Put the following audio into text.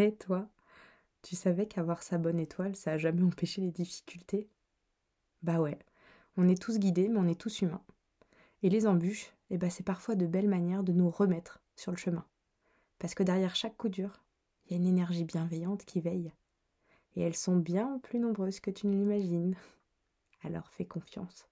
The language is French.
Hé toi, tu savais qu'avoir sa bonne étoile, ça a jamais empêché les difficultés? Bah ouais, on est tous guidés, mais on est tous humains. Et les embûches, eh ben c'est parfois de belles manières de nous remettre sur le chemin. Parce que derrière chaque coup dur, il y a une énergie bienveillante qui veille. Et elles sont bien plus nombreuses que tu ne l'imagines. Alors fais confiance.